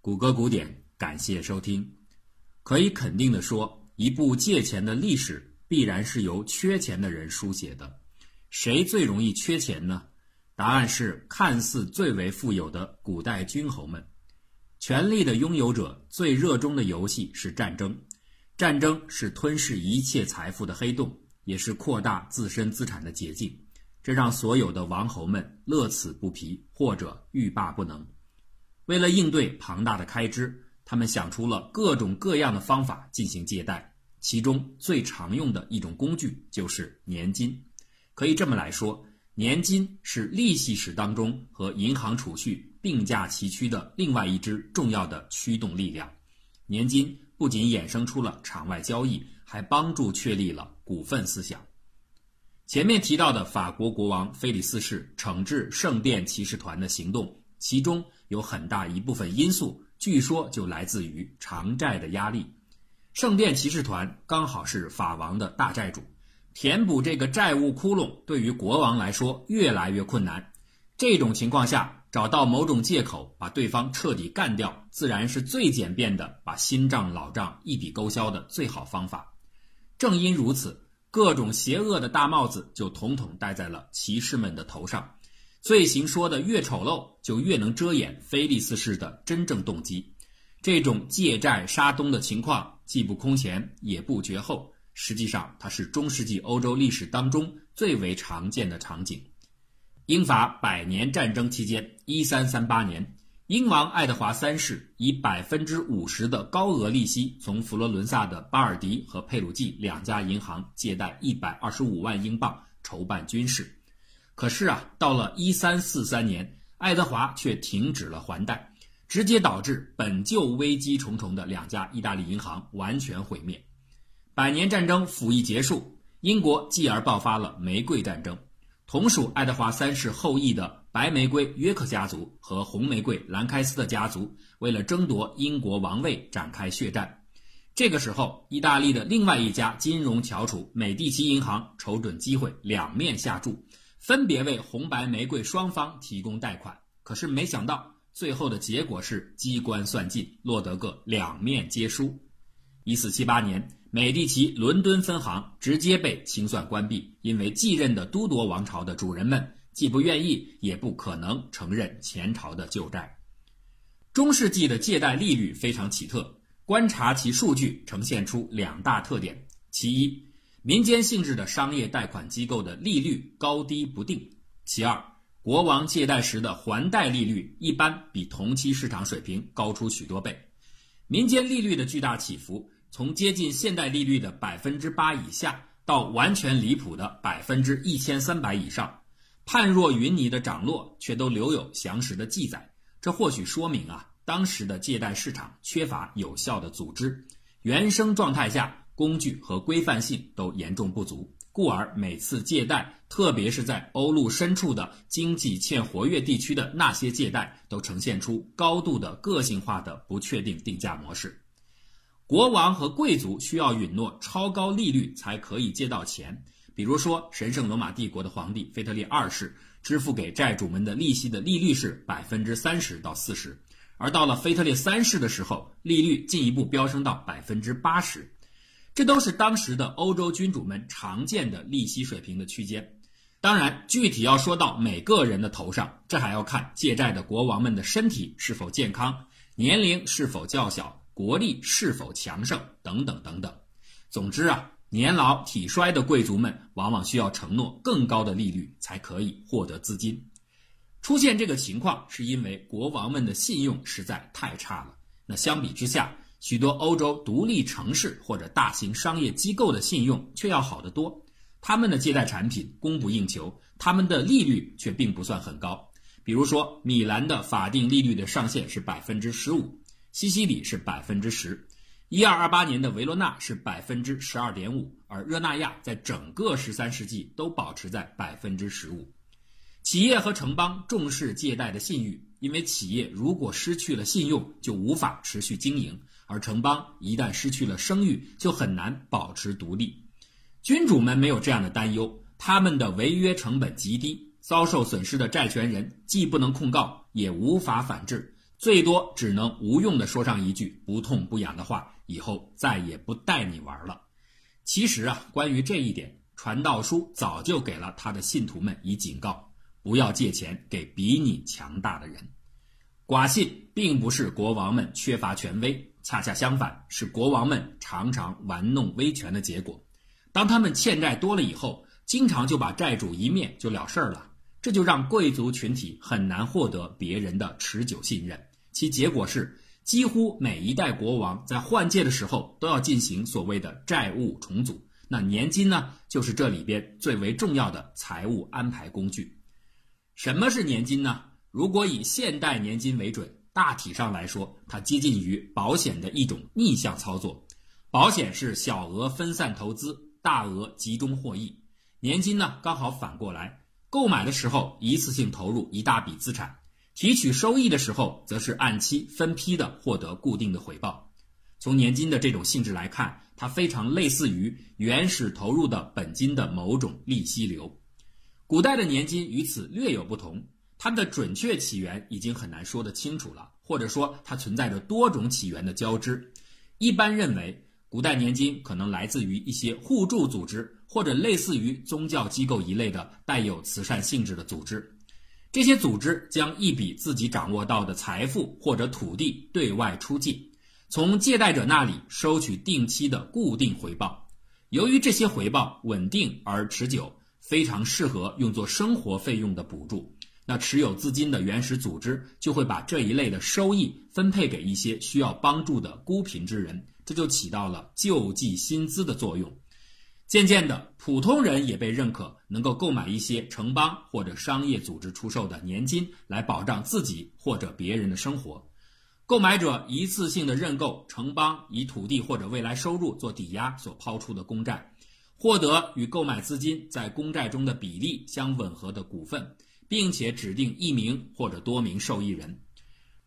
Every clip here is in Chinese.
谷歌古典，感谢收听。可以肯定的说，一部借钱的历史必然是由缺钱的人书写的。谁最容易缺钱呢？答案是看似最为富有的古代君侯们。权力的拥有者最热衷的游戏是战争，战争是吞噬一切财富的黑洞，也是扩大自身资产的捷径。这让所有的王侯们乐此不疲，或者欲罢不能。为了应对庞大的开支，他们想出了各种各样的方法进行借贷，其中最常用的一种工具就是年金。可以这么来说，年金是利息史当中和银行储蓄并驾齐驱的另外一支重要的驱动力量。年金不仅衍生出了场外交易，还帮助确立了股份思想。前面提到的法国国王菲利四世惩治圣殿骑士团的行动，其中。有很大一部分因素，据说就来自于偿债的压力。圣殿骑士团刚好是法王的大债主，填补这个债务窟窿对于国王来说越来越困难。这种情况下，找到某种借口把对方彻底干掉，自然是最简便的把新账老账一笔勾销的最好方法。正因如此，各种邪恶的大帽子就统统戴在了骑士们的头上。罪行说的越丑陋，就越能遮掩菲利斯式的真正动机。这种借债杀东的情况既不空前，也不绝后。实际上，它是中世纪欧洲历史当中最为常见的场景。英法百年战争期间，一三三八年，英王爱德华三世以百分之五十的高额利息，从佛罗伦萨的巴尔迪和佩鲁季两家银行借贷一百二十五万英镑，筹办军事。可是啊，到了一三四三年，爱德华却停止了还贷，直接导致本就危机重重的两家意大利银行完全毁灭。百年战争甫一结束，英国继而爆发了玫瑰战争。同属爱德华三世后裔的白玫瑰约克家族和红玫瑰兰开斯特家族为了争夺英国王位展开血战。这个时候，意大利的另外一家金融翘楚美第奇银行瞅准机会，两面下注。分别为红白玫瑰双方提供贷款，可是没想到最后的结果是机关算尽，落得个两面皆输。一四七八年，美第奇伦敦分行直接被清算关闭，因为继任的都铎王朝的主人们既不愿意，也不可能承认前朝的旧债。中世纪的借贷利率非常奇特，观察其数据呈现出两大特点：其一。民间性质的商业贷款机构的利率高低不定。其二，国王借贷时的还贷利率一般比同期市场水平高出许多倍。民间利率的巨大起伏，从接近现代利率的百分之八以下，到完全离谱的百分之一千三百以上，判若云泥的涨落，却都留有详实的记载。这或许说明啊，当时的借贷市场缺乏有效的组织，原生状态下。工具和规范性都严重不足，故而每次借贷，特别是在欧陆深处的经济欠活跃地区的那些借贷，都呈现出高度的个性化的不确定定价模式。国王和贵族需要允诺超高利率才可以借到钱，比如说神圣罗马帝国的皇帝腓特烈二世支付给债主们的利息的利率是百分之三十到四十，而到了腓特烈三世的时候，利率进一步飙升到百分之八十。这都是当时的欧洲君主们常见的利息水平的区间。当然，具体要说到每个人的头上，这还要看借债的国王们的身体是否健康、年龄是否较小、国力是否强盛等等等等。总之啊，年老体衰的贵族们往往需要承诺更高的利率才可以获得资金。出现这个情况，是因为国王们的信用实在太差了。那相比之下，许多欧洲独立城市或者大型商业机构的信用却要好得多，他们的借贷产品供不应求，他们的利率却并不算很高。比如说，米兰的法定利率的上限是百分之十五，西西里是百分之十，一二二八年的维罗纳是百分之十二点五，而热那亚在整个十三世纪都保持在百分之十五。企业和城邦重视借贷的信誉，因为企业如果失去了信用，就无法持续经营。而城邦一旦失去了声誉，就很难保持独立。君主们没有这样的担忧，他们的违约成本极低，遭受损失的债权人既不能控告，也无法反制，最多只能无用的说上一句不痛不痒的话，以后再也不带你玩了。其实啊，关于这一点，传道书早就给了他的信徒们以警告：不要借钱给比你强大的人。寡信并不是国王们缺乏权威，恰恰相反，是国王们常常玩弄威权的结果。当他们欠债多了以后，经常就把债主一灭就了事儿了，这就让贵族群体很难获得别人的持久信任。其结果是，几乎每一代国王在换届的时候都要进行所谓的债务重组。那年金呢，就是这里边最为重要的财务安排工具。什么是年金呢？如果以现代年金为准，大体上来说，它接近于保险的一种逆向操作。保险是小额分散投资，大额集中获益；年金呢，刚好反过来，购买的时候一次性投入一大笔资产，提取收益的时候，则是按期分批的获得固定的回报。从年金的这种性质来看，它非常类似于原始投入的本金的某种利息流。古代的年金与此略有不同。它的准确起源已经很难说得清楚了，或者说它存在着多种起源的交织。一般认为，古代年金可能来自于一些互助组织，或者类似于宗教机构一类的带有慈善性质的组织。这些组织将一笔自己掌握到的财富或者土地对外出借，从借贷者那里收取定期的固定回报。由于这些回报稳定而持久，非常适合用作生活费用的补助。那持有资金的原始组织就会把这一类的收益分配给一些需要帮助的孤贫之人，这就起到了救济薪资的作用。渐渐的，普通人也被认可，能够购买一些城邦或者商业组织出售的年金，来保障自己或者别人的生活。购买者一次性的认购城邦以土地或者未来收入做抵押所抛出的公债，获得与购买资金在公债中的比例相吻合的股份。并且指定一名或者多名受益人，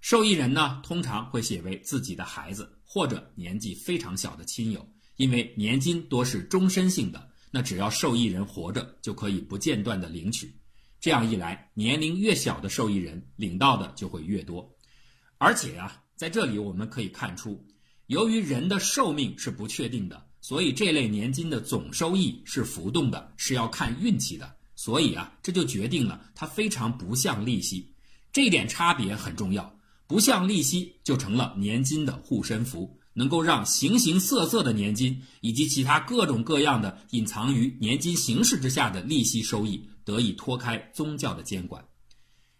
受益人呢通常会写为自己的孩子或者年纪非常小的亲友，因为年金多是终身性的，那只要受益人活着就可以不间断的领取。这样一来，年龄越小的受益人领到的就会越多。而且啊，在这里我们可以看出，由于人的寿命是不确定的，所以这类年金的总收益是浮动的，是要看运气的。所以啊，这就决定了它非常不像利息，这一点差别很重要。不像利息，就成了年金的护身符，能够让形形色色的年金以及其他各种各样的隐藏于年金形式之下的利息收益得以脱开宗教的监管。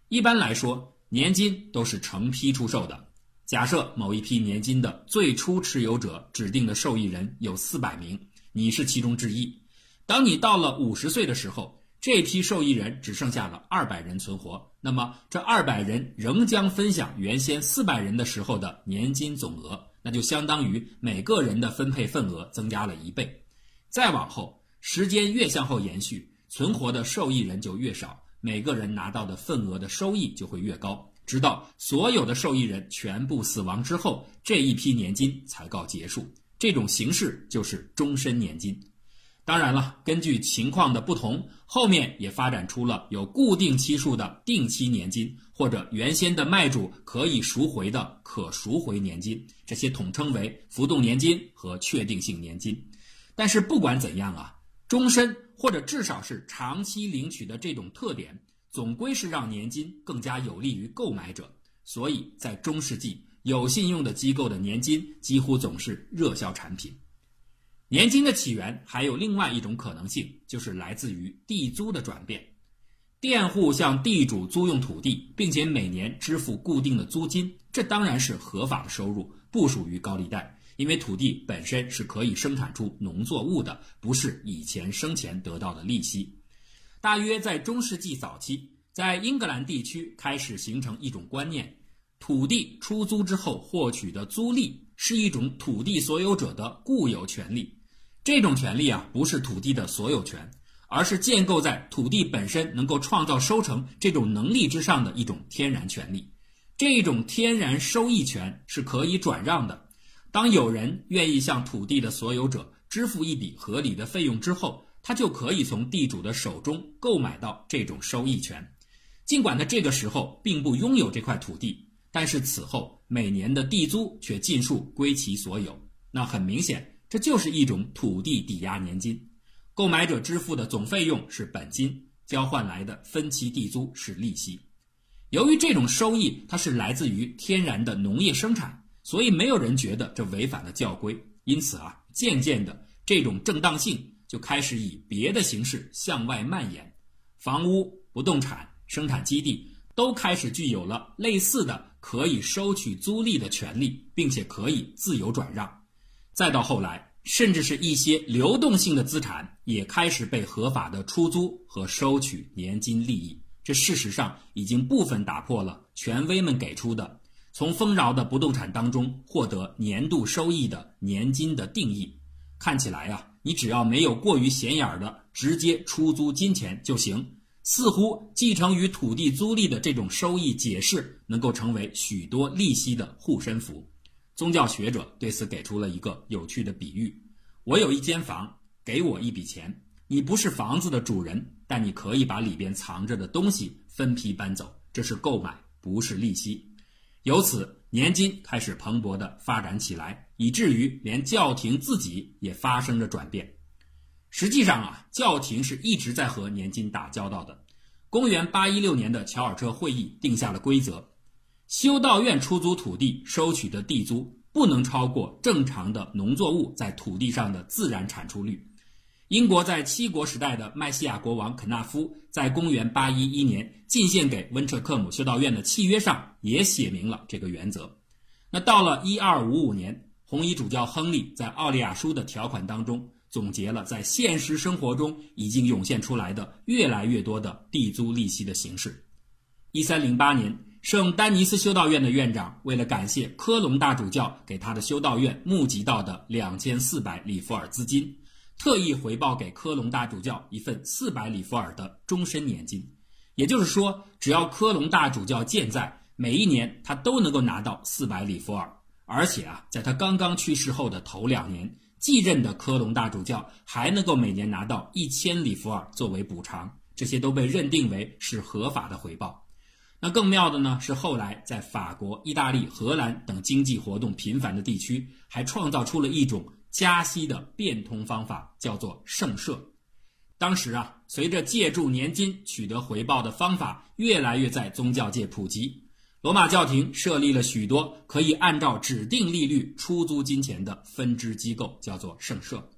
一般来说，年金都是成批出售的。假设某一批年金的最初持有者指定的受益人有四百名，你是其中之一。当你到了五十岁的时候，这批受益人只剩下了二百人存活，那么这二百人仍将分享原先四百人的时候的年金总额，那就相当于每个人的分配份额增加了一倍。再往后，时间越向后延续，存活的受益人就越少，每个人拿到的份额的收益就会越高，直到所有的受益人全部死亡之后，这一批年金才告结束。这种形式就是终身年金。当然了，根据情况的不同，后面也发展出了有固定期数的定期年金，或者原先的卖主可以赎回的可赎回年金，这些统称为浮动年金和确定性年金。但是不管怎样啊，终身或者至少是长期领取的这种特点，总归是让年金更加有利于购买者。所以在中世纪，有信用的机构的年金几乎总是热销产品。年金的起源还有另外一种可能性，就是来自于地租的转变。佃户向地主租用土地，并且每年支付固定的租金，这当然是合法的收入，不属于高利贷。因为土地本身是可以生产出农作物的，不是以前生前得到的利息。大约在中世纪早期，在英格兰地区开始形成一种观念：土地出租之后获取的租利是一种土地所有者的固有权利。这种权利啊，不是土地的所有权，而是建构在土地本身能够创造收成这种能力之上的一种天然权利。这种天然收益权是可以转让的。当有人愿意向土地的所有者支付一笔合理的费用之后，他就可以从地主的手中购买到这种收益权。尽管他这个时候并不拥有这块土地，但是此后每年的地租却尽数归其所有。那很明显，这就是一种土地抵押年金，购买者支付的总费用是本金，交换来的分期地租是利息。由于这种收益它是来自于天然的农业生产，所以没有人觉得这违反了教规。因此啊，渐渐的这种正当性就开始以别的形式向外蔓延，房屋、不动产、生产基地都开始具有了类似的可以收取租赁的权利，并且可以自由转让。再到后来，甚至是一些流动性的资产也开始被合法的出租和收取年金利益。这事实上已经部分打破了权威们给出的从丰饶的不动产当中获得年度收益的年金的定义。看起来啊，你只要没有过于显眼的直接出租金钱就行。似乎继承于土地租赁的这种收益解释，能够成为许多利息的护身符。宗教学者对此给出了一个有趣的比喻：我有一间房，给我一笔钱。你不是房子的主人，但你可以把里边藏着的东西分批搬走，这是购买，不是利息。由此，年金开始蓬勃地发展起来，以至于连教廷自己也发生着转变。实际上啊，教廷是一直在和年金打交道的。公元816年的乔尔彻会议定下了规则：修道院出租土地收取的地租不能超过正常的农作物在土地上的自然产出率。英国在七国时代的麦西亚国王肯纳夫在公元811年进献给温彻克姆修道院的契约上也写明了这个原则。那到了1255年，红衣主教亨利在奥利亚书的条款当中总结了在现实生活中已经涌现出来的越来越多的地租利息的形式。1308年，圣丹尼斯修道院的院长为了感谢科隆大主教给他的修道院募集到的2400里弗尔资金。特意回报给科隆大主教一份四百里弗尔的终身年金，也就是说，只要科隆大主教健在，每一年他都能够拿到四百里弗尔。而且啊，在他刚刚去世后的头两年，继任的科隆大主教还能够每年拿到一千里弗尔作为补偿。这些都被认定为是合法的回报。那更妙的呢，是后来在法国、意大利、荷兰等经济活动频繁的地区，还创造出了一种。加息的变通方法叫做圣社。当时啊，随着借助年金取得回报的方法越来越在宗教界普及，罗马教廷设立了许多可以按照指定利率出租金钱的分支机构，叫做圣社。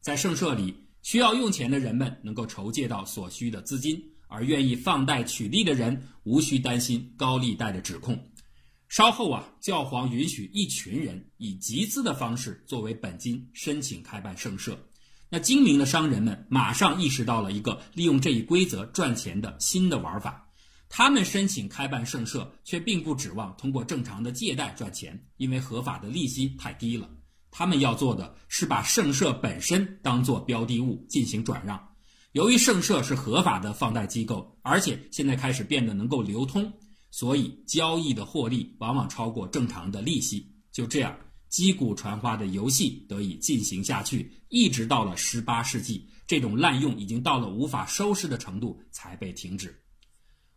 在圣社里，需要用钱的人们能够筹借到所需的资金，而愿意放贷取利的人无需担心高利贷的指控。稍后啊，教皇允许一群人以集资的方式作为本金申请开办圣社。那精明的商人们马上意识到了一个利用这一规则赚钱的新的玩法。他们申请开办圣社，却并不指望通过正常的借贷赚钱，因为合法的利息太低了。他们要做的是把圣社本身当做标的物进行转让。由于圣社是合法的放贷机构，而且现在开始变得能够流通。所以，交易的获利往往超过正常的利息。就这样，击鼓传花的游戏得以进行下去，一直到了十八世纪，这种滥用已经到了无法收拾的程度，才被停止。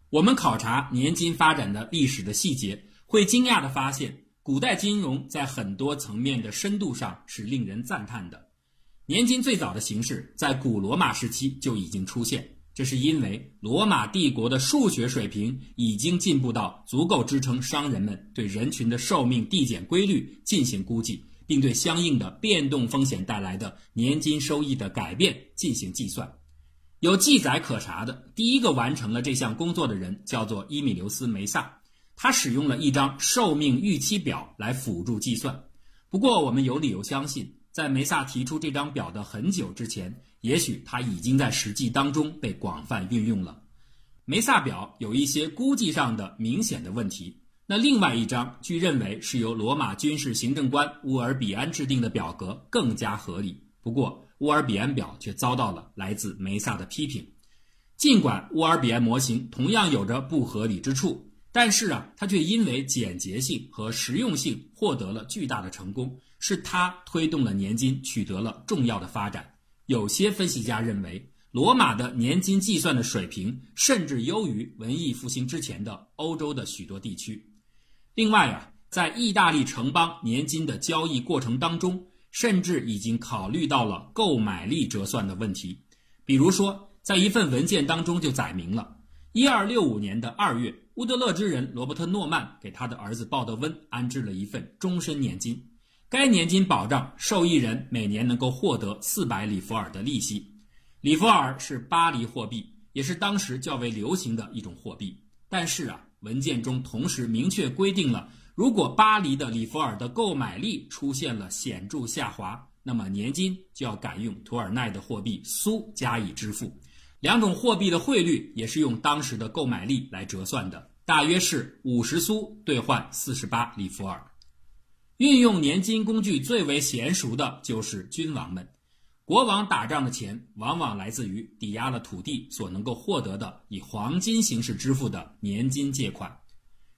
我们考察年金发展的历史的细节，会惊讶地发现，古代金融在很多层面的深度上是令人赞叹的。年金最早的形式在古罗马时期就已经出现。这是因为罗马帝国的数学水平已经进步到足够支撑商人们对人群的寿命递减规律进行估计，并对相应的变动风险带来的年金收益的改变进行计算。有记载可查的第一个完成了这项工作的人叫做伊米留斯·梅萨，他使用了一张寿命预期表来辅助计算。不过，我们有理由相信，在梅萨提出这张表的很久之前。也许它已经在实际当中被广泛运用了。梅萨表有一些估计上的明显的问题。那另外一张据认为是由罗马军事行政官乌尔比安制定的表格更加合理。不过乌尔比安表却遭到了来自梅萨的批评。尽管乌尔比安模型同样有着不合理之处，但是啊，它却因为简洁性和实用性获得了巨大的成功，是他推动了年金取得了重要的发展。有些分析家认为，罗马的年金计算的水平甚至优于文艺复兴之前的欧洲的许多地区。另外啊，在意大利城邦年金的交易过程当中，甚至已经考虑到了购买力折算的问题。比如说，在一份文件当中就载明了，一二六五年的二月，乌德勒支人罗伯特·诺曼给他的儿子鲍德温安置了一份终身年金。该年金保障受益人每年能够获得四百里弗尔的利息。里弗尔是巴黎货币，也是当时较为流行的一种货币。但是啊，文件中同时明确规定了，如果巴黎的里弗尔的购买力出现了显著下滑，那么年金就要改用图尔奈的货币苏加以支付。两种货币的汇率也是用当时的购买力来折算的，大约是五十苏兑换四十八里弗尔。运用年金工具最为娴熟的就是君王们。国王打仗的钱往往来自于抵押了土地所能够获得的以黄金形式支付的年金借款。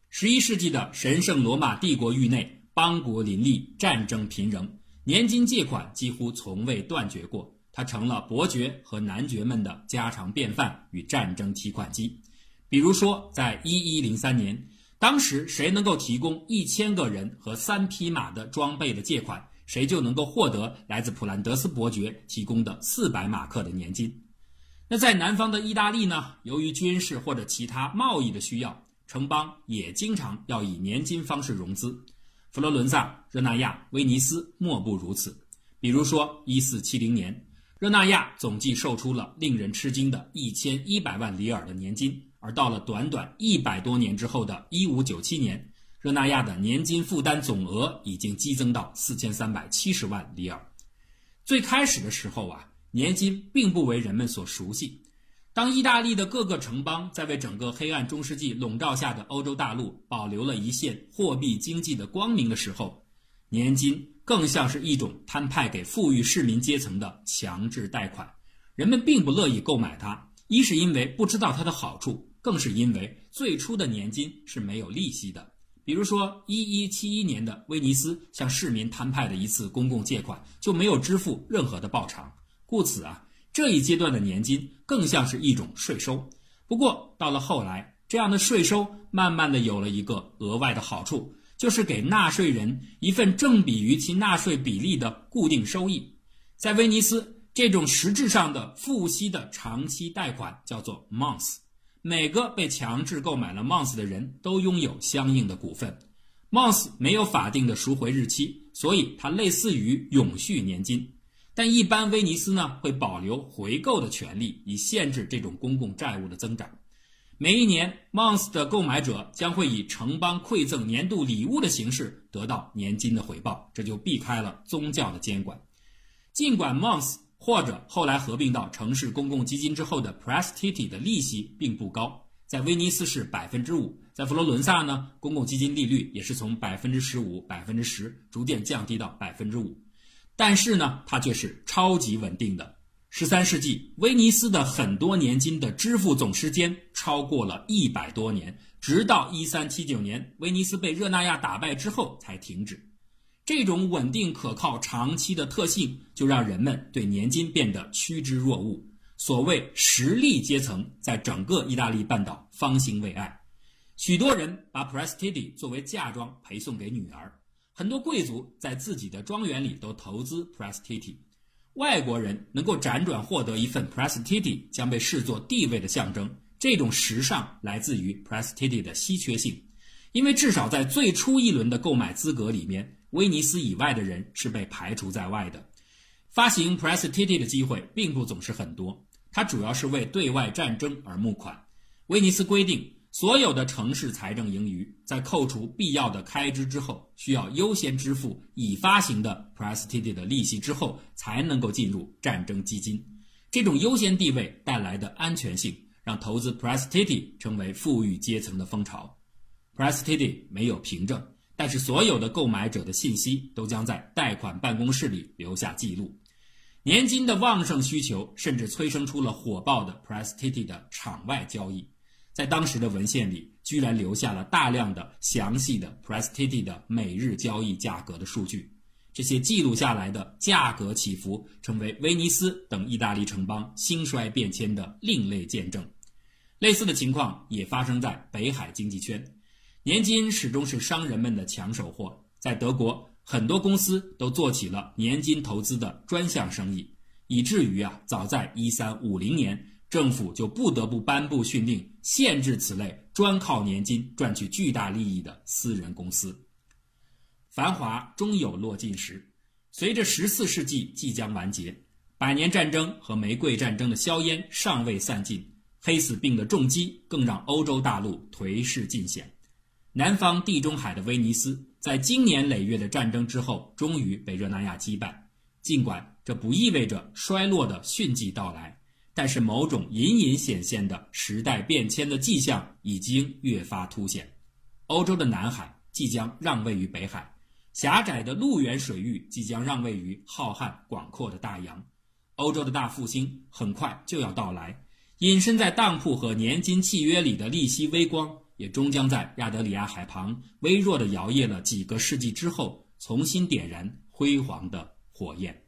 十一世纪的神圣罗马帝国域内，邦国林立，战争频仍，年金借款几乎从未断绝过。它成了伯爵和男爵们的家常便饭与战争提款机。比如说，在一一零三年。当时谁能够提供一千个人和三匹马的装备的借款，谁就能够获得来自普兰德斯伯爵提供的四百马克的年金。那在南方的意大利呢？由于军事或者其他贸易的需要，城邦也经常要以年金方式融资。佛罗伦萨、热那亚、威尼斯莫不如此。比如说，一四七零年，热那亚总计售出了令人吃惊的一千一百万里尔的年金。而到了短短一百多年之后的1597年，热那亚的年金负担总额已经激增到4370万里尔。最开始的时候啊，年金并不为人们所熟悉。当意大利的各个城邦在为整个黑暗中世纪笼罩下的欧洲大陆保留了一线货币经济的光明的时候，年金更像是一种摊派给富裕市民阶层的强制贷款。人们并不乐意购买它，一是因为不知道它的好处。更是因为最初的年金是没有利息的，比如说一一七一年的威尼斯向市民摊派的一次公共借款就没有支付任何的报偿，故此啊，这一阶段的年金更像是一种税收。不过到了后来，这样的税收慢慢的有了一个额外的好处，就是给纳税人一份正比于其纳税比例的固定收益。在威尼斯，这种实质上的付息的长期贷款叫做 month。每个被强制购买了 Month 的人都拥有相应的股份。Month 没有法定的赎回日期，所以它类似于永续年金。但一般威尼斯呢会保留回购的权利，以限制这种公共债务的增长。每一年，Month 的购买者将会以城邦馈赠年度礼物的形式得到年金的回报，这就避开了宗教的监管。尽管 Month 或者后来合并到城市公共基金之后的 Prestiti 的利息并不高，在威尼斯是百分之五，在佛罗伦萨呢，公共基金利率也是从百分之十五、百分之十逐渐降低到百分之五，但是呢，它却是超级稳定的。十三世纪，威尼斯的很多年金的支付总时间超过了一百多年，直到一三七九年威尼斯被热那亚打败之后才停止。这种稳定可靠、长期的特性，就让人们对年金变得趋之若鹜。所谓实力阶层，在整个意大利半岛方兴未艾。许多人把 Prestiti 作为嫁妆陪送给女儿，很多贵族在自己的庄园里都投资 Prestiti。外国人能够辗转获得一份 Prestiti，将被视作地位的象征。这种时尚来自于 Prestiti 的稀缺性，因为至少在最初一轮的购买资格里面。威尼斯以外的人是被排除在外的。发行 Prestiti 的机会并不总是很多，它主要是为对外战争而募款。威尼斯规定，所有的城市财政盈余在扣除必要的开支之后，需要优先支付已发行的 Prestiti 的利息之后，才能够进入战争基金。这种优先地位带来的安全性，让投资 Prestiti 成为富裕阶层的风潮。Prestiti 没有凭证。但是，所有的购买者的信息都将在贷款办公室里留下记录。年金的旺盛需求甚至催生出了火爆的 Prestiti 的场外交易。在当时的文献里，居然留下了大量的详细的 Prestiti 的每日交易价格的数据。这些记录下来的价格起伏，成为威尼斯等意大利城邦兴衰变迁的另类见证。类似的情况也发生在北海经济圈。年金始终是商人们的抢手货，在德国，很多公司都做起了年金投资的专项生意，以至于啊，早在一三五零年，政府就不得不颁布训令，限制此类专靠年金赚取巨大利益的私人公司。繁华终有落尽时，随着十四世纪即将完结，百年战争和玫瑰战争的硝烟尚未散尽，黑死病的重击更让欧洲大陆颓势尽显。南方地中海的威尼斯，在经年累月的战争之后，终于被热那亚击败。尽管这不意味着衰落的迅即到来，但是某种隐隐显现的时代变迁的迹象已经越发凸显。欧洲的南海即将让位于北海。狭窄的陆源水域即将让位于浩瀚广阔的大洋，欧洲的大复兴很快就要到来。隐身在当铺和年金契约里的利息微光，也终将在亚德里亚海旁微弱的摇曳了几个世纪之后，重新点燃辉煌的火焰。